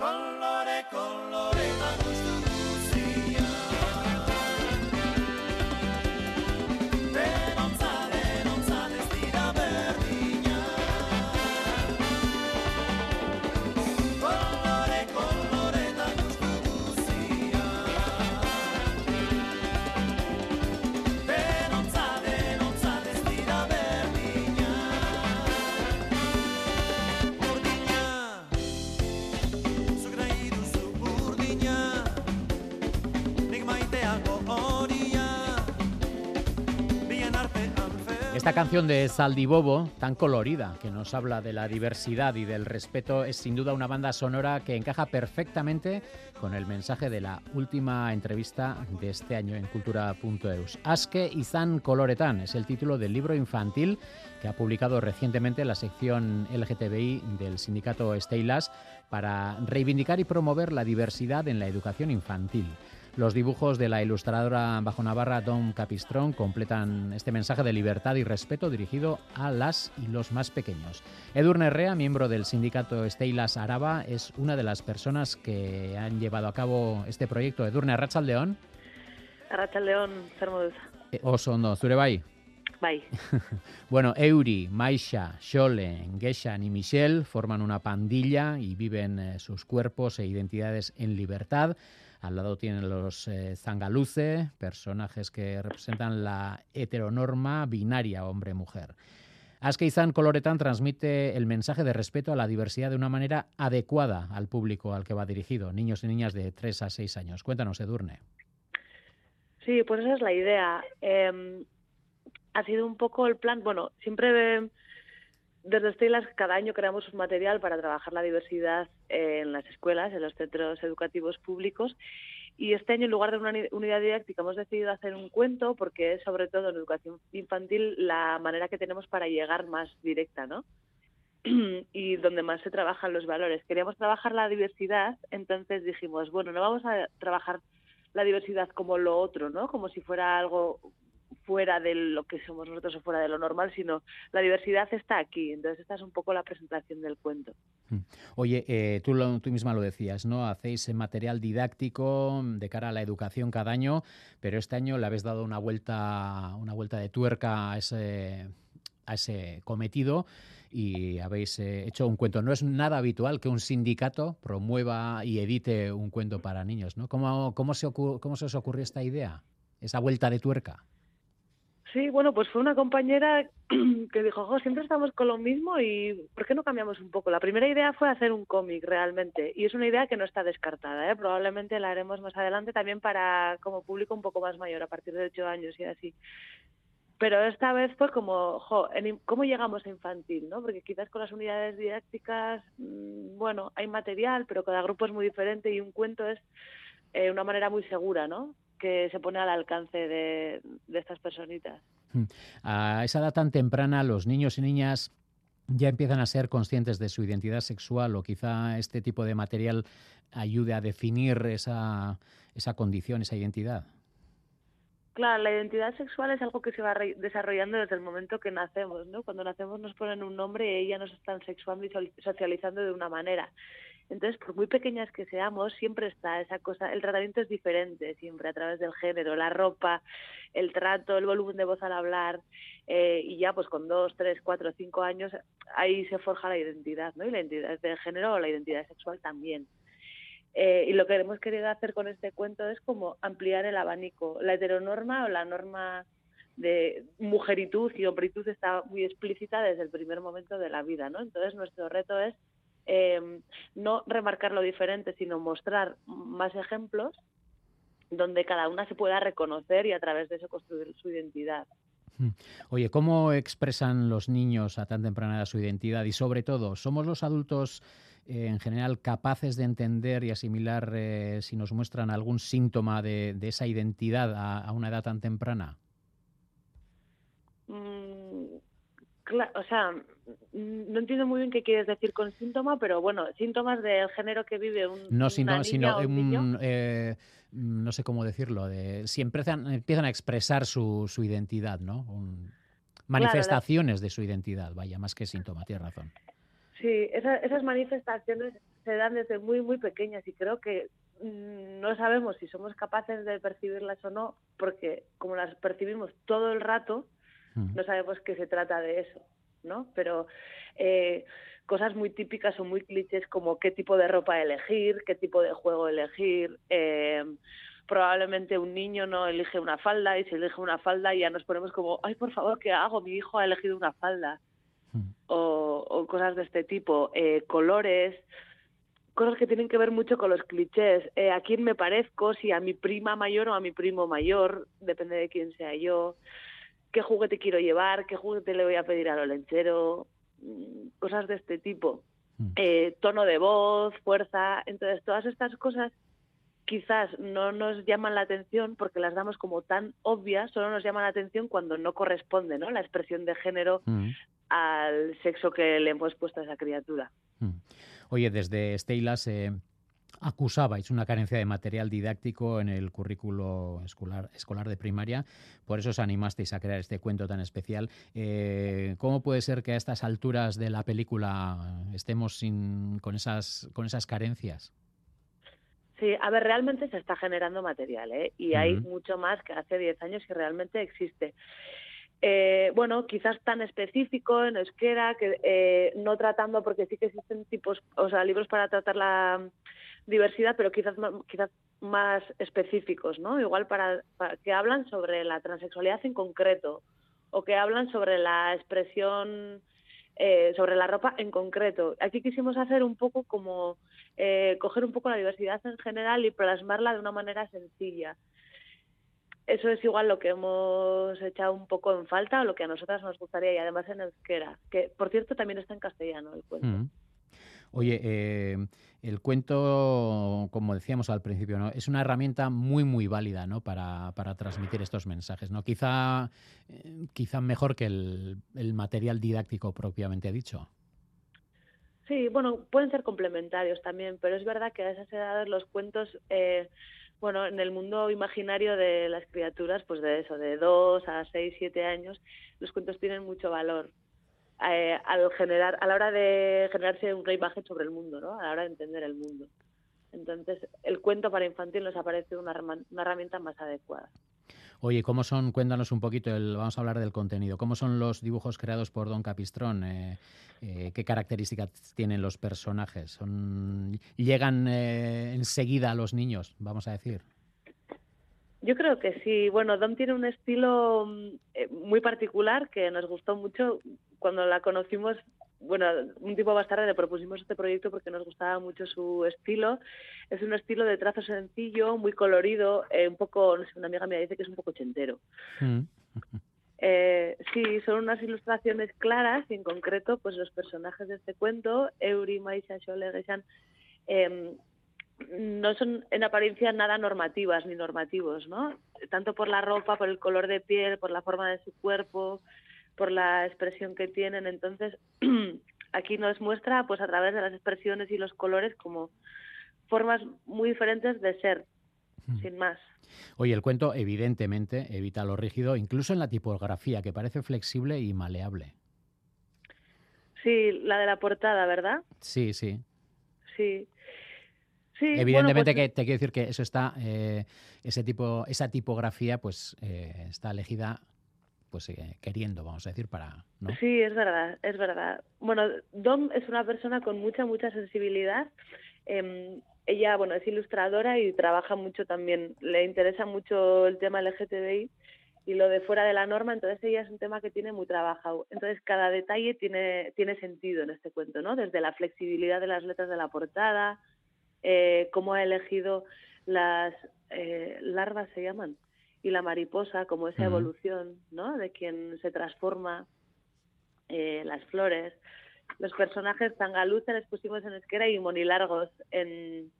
colore, colore. Esta canción de Saldibobo, tan colorida, que nos habla de la diversidad y del respeto, es sin duda una banda sonora que encaja perfectamente con el mensaje de la última entrevista de este año en cultura.eus. Aske Izan Coloretan es el título del libro infantil que ha publicado recientemente la sección LGTBI del sindicato Steylas para reivindicar y promover la diversidad en la educación infantil. Los dibujos de la ilustradora bajo Navarra Dom Capistrón completan este mensaje de libertad y respeto dirigido a las y los más pequeños. Edurne Herrea, miembro del sindicato Steilas Araba, es una de las personas que han llevado a cabo este proyecto. Edurne, Arrachaldeón. Arrachaldeón, zer moduz. Eh, oso ondo, zure bai? Bai. bueno, Euri, Maisha, Shole, Geshan y Michelle forman una pandilla y viven eh, sus cuerpos e identidades en libertad. Al lado tienen los eh, zangaluce, personajes que representan la heteronorma binaria hombre-mujer. Askeizan Coloretan transmite el mensaje de respeto a la diversidad de una manera adecuada al público al que va dirigido, niños y niñas de 3 a 6 años. Cuéntanos, Edurne. Sí, pues esa es la idea. Em, ha sido un poco el plan, bueno, siempre desde Estelas cada año creamos un material para trabajar la diversidad en las escuelas, en los centros educativos públicos. Y este año, en lugar de una unidad didáctica, hemos decidido hacer un cuento porque es, sobre todo en educación infantil, la manera que tenemos para llegar más directa, ¿no? y donde más se trabajan los valores. Queríamos trabajar la diversidad, entonces dijimos, bueno, no vamos a trabajar la diversidad como lo otro, ¿no? Como si fuera algo fuera de lo que somos nosotros o fuera de lo normal, sino la diversidad está aquí. Entonces, esta es un poco la presentación del cuento. Mm. Oye, eh, tú, tú misma lo decías, ¿no? Hacéis material didáctico de cara a la educación cada año, pero este año le habéis dado una vuelta, una vuelta de tuerca a ese, a ese cometido y habéis eh, hecho un cuento. No es nada habitual que un sindicato promueva y edite un cuento para niños, ¿no? ¿Cómo, cómo, se, cómo se os ocurrió esta idea, esa vuelta de tuerca? Sí, bueno, pues fue una compañera que dijo, jo, siempre estamos con lo mismo y ¿por qué no cambiamos un poco? La primera idea fue hacer un cómic realmente y es una idea que no está descartada, ¿eh? probablemente la haremos más adelante también para como público un poco más mayor, a partir de ocho años y así. Pero esta vez fue como, jo, ¿cómo llegamos a infantil? ¿no? Porque quizás con las unidades didácticas, mm, bueno, hay material, pero cada grupo es muy diferente y un cuento es eh, una manera muy segura, ¿no? Que se pone al alcance de, estas personitas. Hmm. A esa edad tan temprana, los niños y niñas ya empiezan a ser conscientes de su identidad sexual o quizá este tipo de material ayude a definir esa, esa condición, esa identidad. Claro, la identidad sexual es algo que se va desarrollando desde el momento que nacemos, ¿no? Cuando nacemos nos ponen un nombre y ya nos están sexuando y socializando de una manera. Entonces, por muy pequeñas que seamos, siempre está esa cosa, el tratamiento es diferente siempre a través del género, la ropa, el trato, el volumen de voz al hablar, eh, y ya pues con dos, tres, cuatro, cinco años, ahí se forja la identidad, ¿no? Y la identidad de género o la identidad sexual también. Eh, y lo que hemos querido hacer con este cuento es como ampliar el abanico. La heteronorma o la norma de mujeritud y hombritud está muy explícita desde el primer momento de la vida, ¿no? Entonces nuestro reto es eh, no remarcar lo diferente, sino mostrar más ejemplos donde cada una se pueda reconocer y a través de eso construir su identidad. Hmm. Oye, ¿cómo expresan los niños a tan temprana edad su identidad? Y sobre todo, ¿somos los adultos eh, en general capaces de entender y asimilar eh, si nos muestran algún síntoma de, esa identidad a, una edad tan temprana? Mm, o sea, no entiendo muy bien qué quieres decir con síntoma, pero bueno, síntomas del género que vive un No sino, sino un, eh, no sé cómo decirlo, de, si empiezan, empiezan a expresar su, su identidad, ¿no? manifestaciones de su identidad, vaya, más que síntoma, tienes razón. Sí, esas manifestaciones se dan desde muy, muy pequeñas y creo que mm, no sabemos si somos capaces de percibirlas o no, porque como las percibimos todo el rato, no sabemos que se trata de eso, ¿no? Pero eh, cosas muy típicas o muy clichés como qué tipo de ropa elegir, qué tipo de juego elegir. Eh, probablemente un niño no elige una falda y si elige una falda ya nos ponemos como, ay, por favor, ¿qué hago? Mi hijo ha elegido una falda. Hmm. O, cosas de este tipo, eh, colores, cosas que tienen que ver mucho con los clichés. Eh, ¿A quién me parezco? Si a mi prima mayor o a mi primo mayor, depende de quién sea yo. ¿Qué juguete quiero llevar? ¿Qué juguete le voy a pedir al olenchero? Mm, cosas de este tipo. Hmm. Eh, tono de voz, fuerza. Entonces, todas estas cosas quizás no nos llaman la atención porque las damos como tan obvias, solo nos llaman la atención cuando no corresponde ¿no? la expresión de género hmm. al sexo que le hemos puesto a esa criatura. Oye, desde Steyla se acusabais una carencia de material didáctico en el currículo escolar, escolar de primaria, por eso os animasteis a crear este cuento tan especial. Eh, ¿Cómo puede ser que a estas alturas de la película estemos sin, con, esas, con esas carencias? Sí, a ver, realmente se está generando material, ¿eh? Y hay mucho más que hace 10 años que realmente existe. Eh, bueno, quizás tan específico en euskera, que eh, no tratando, porque sí que existen tipos, o sea, libros para tratar la diversidad, pero quizás quizás más específicos, ¿no? Igual para, que hablan sobre la transexualidad en concreto o que hablan sobre la expresión eh, sobre la ropa en concreto. Aquí quisimos hacer un poco como eh, coger un poco la diversidad en general y plasmarla de una manera sencilla. Eso es igual lo que hemos echado un poco en falta o lo que a nosotras nos gustaría y además en euskera, que por cierto también está en castellano el cuento. Mm. Oye, eh, el cuento, como decíamos al principio, ¿no? es una herramienta muy, muy válida ¿no? para, para transmitir estos mensajes. ¿no? Quizá, eh, quizá mejor que el, el, material didáctico propiamente dicho. Sí, bueno, pueden ser complementarios también, pero es verdad que a esas edades los cuentos, eh, bueno, en el mundo imaginario de las criaturas, pues de eso, de 2 a 6, 7 años, los cuentos tienen mucho valor. Eh, al generar, a la hora de generarse una imagen sobre el mundo, ¿no? a la hora de entender el mundo. Entonces, el cuento para infantil nos ha parecido una, herramienta más adecuada. Oye, ¿cómo son? Cuéntanos un poquito, el, vamos a hablar del contenido. ¿Cómo son los dibujos creados por Don Capistrón? Eh, eh, ¿Qué características tienen los personajes? Son, ¿Llegan enseguida a los niños, vamos a decir? Yo creo que sí. Bueno, Don tiene un estilo muy particular que nos gustó mucho cuando la conocimos, bueno, un tiempo más tarde le propusimos este proyecto porque nos gustaba mucho su estilo. Es un estilo de trazo sencillo, muy colorido, eh, un poco, no sé, una amiga me dice que es un poco chentero. Mm. Eh, sí, son unas ilustraciones claras y en concreto, pues los personajes de este cuento, Euri, Maisha, Shole, eh, no son en apariencia nada normativas ni normativos, ¿no? Tanto por la ropa, por el color de piel, por la forma de su cuerpo, por la expresión que tienen. Entonces, aquí nos muestra, pues a través de las expresiones y los colores, como formas muy diferentes de ser, hmm. sin más. Oye, el cuento evidentemente evita lo rígido, incluso en la tipografía, que parece flexible y maleable. Sí, la de la portada, ¿verdad? Sí, sí. Sí. Sí, Evidentemente pues que te quiero decir que eso está, eh, ese tipo, esa tipografía, pues eh, está elegida pues eh, queriendo, vamos a decir, para... Sí, es verdad, es verdad. Bueno, Dom es una persona con mucha, mucha sensibilidad. Em, ella, bueno, es ilustradora y trabaja mucho también, le interesa mucho el tema LGTBI y lo de fuera de la norma, entonces ella es un tema que tiene muy trabajado. Entonces cada detalle tiene, tiene sentido en este cuento, ¿no? Desde la flexibilidad de las letras de la portada, eh, cómo ha elegido las eh, larvas, se llaman, y la mariposa como esa evolución, ¿no? De quien se transforma, eh, las flores. Los personajes Tangaluce les pusimos en esquera y Monilargos en,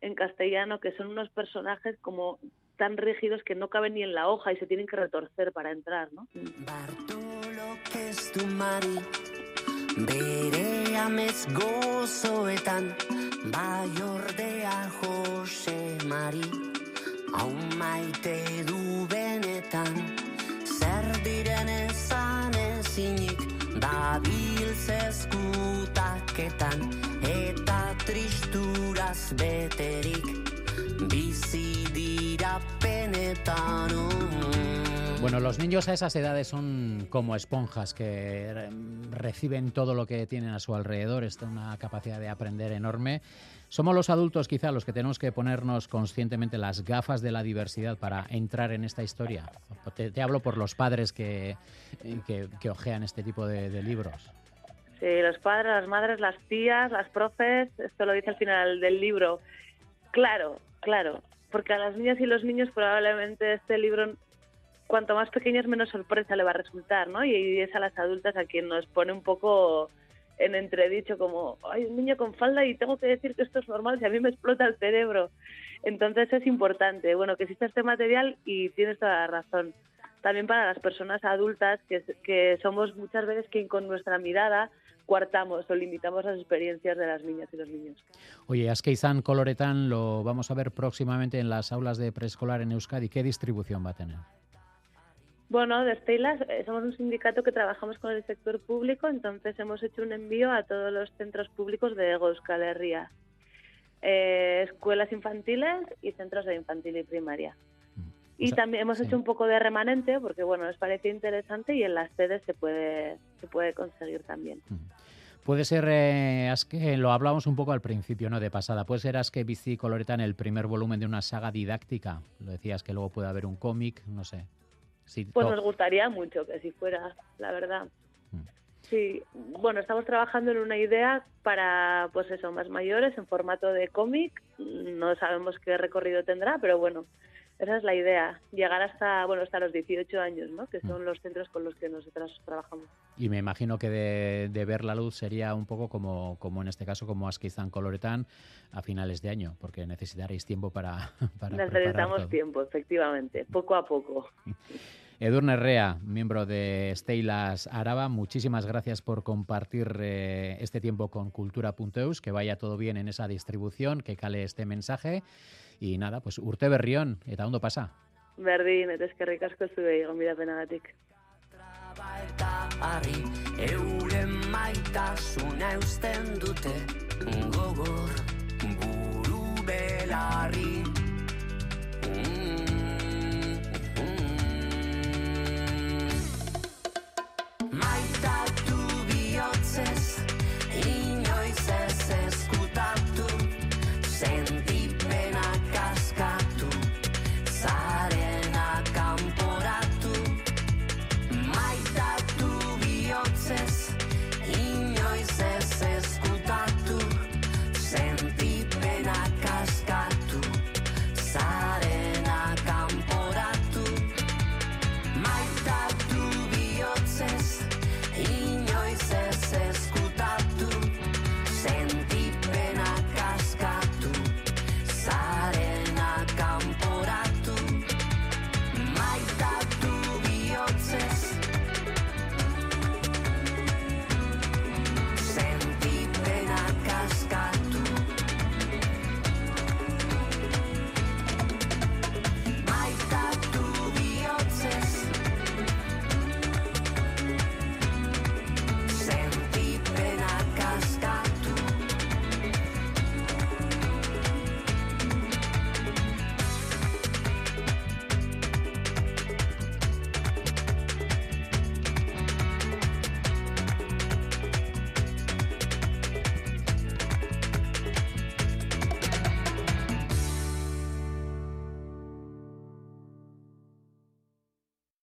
en castellano, que son unos personajes como tan rígidos que no caben ni en la hoja y se tienen que retorcer para entrar, ¿no? Bartolo mari, Jose Mari. Hau maite du benetan zer diren ezan ezinik da Dabiltzezkutaketan eta tristuraz beterik. Bizi dira penetan bueno, los niños a esas edades son como esponjas que reciben todo lo que tienen a su alrededor, es una capacidad de aprender enorme. Somos los adultos quizá los que tenemos que ponernos conscientemente las gafas de la diversidad para entrar en esta historia. Te, hablo por los padres que, que, ojean este tipo de, libros. Sí, los padres, las madres, las tías, las profes, esto lo dice al final del libro. Claro, claro, porque a las niñas y los niños probablemente este libro cuanto más pequeños menos sorpresa le va a resultar, ¿no? Y es a las adultas a quien nos pone un poco en entredicho como, hay un niño con falda y tengo que decir que esto es normal si a mí me explota el cerebro. Entonces es importante, bueno, que exista este material y tienes toda la razón. También para las personas adultas, que, somos muchas veces quien con nuestra mirada cuartamos o limitamos las experiencias de las niñas y los niños. Oye, Askeizan Coloretan lo vamos a ver próximamente en las aulas de preescolar en Euskadi. ¿Qué distribución va a tener? Bueno, de Steylas eh, somos un sindicato que trabajamos con el sector público, entonces hemos hecho un envío a todos los centros públicos de Euskal Herria, eh, escuelas infantiles y centros de infantil y primaria. Y también hemos hecho un poco de remanente porque bueno, nos parece interesante y en las sedes se puede se puede conseguir también. Mm. Puede ser, eh, que lo hablamos un poco al principio, ¿no? De pasada. Puede ser Aske Bici Coloreta en el primer volumen de una saga didáctica. Lo decías que luego puede haber un cómic, no sé pues nos gustaría mucho que si fuera, la verdad. Mm. Sí, bueno, estamos trabajando en una idea para, pues eso, más mayores en formato de cómic. No sabemos qué recorrido tendrá, pero bueno, esa es la idea, llegar hasta, bueno, hasta los 18 años, ¿no? Que mm. son los centros con los que nosotros trabajamos. Y me imagino que de, ver la luz sería un poco como, como en este caso, como Asquizan Coloretán a finales de año, porque necesitaréis tiempo para, para Necesitamos tiempo, efectivamente, poco a poco. Edurne Rea, miembro de Steylas Araba, muchísimas gracias por compartir eh, este tiempo con Cultura.eus, que vaya todo bien en esa distribución, que cale este mensaje. Y nada, pues urte berrión, eta ondo pasa. Berdin, eta eskerrik asko zuei, gombida penagatik. Arri, euren maitasuna eusten dute gogor buru belarri. Mm.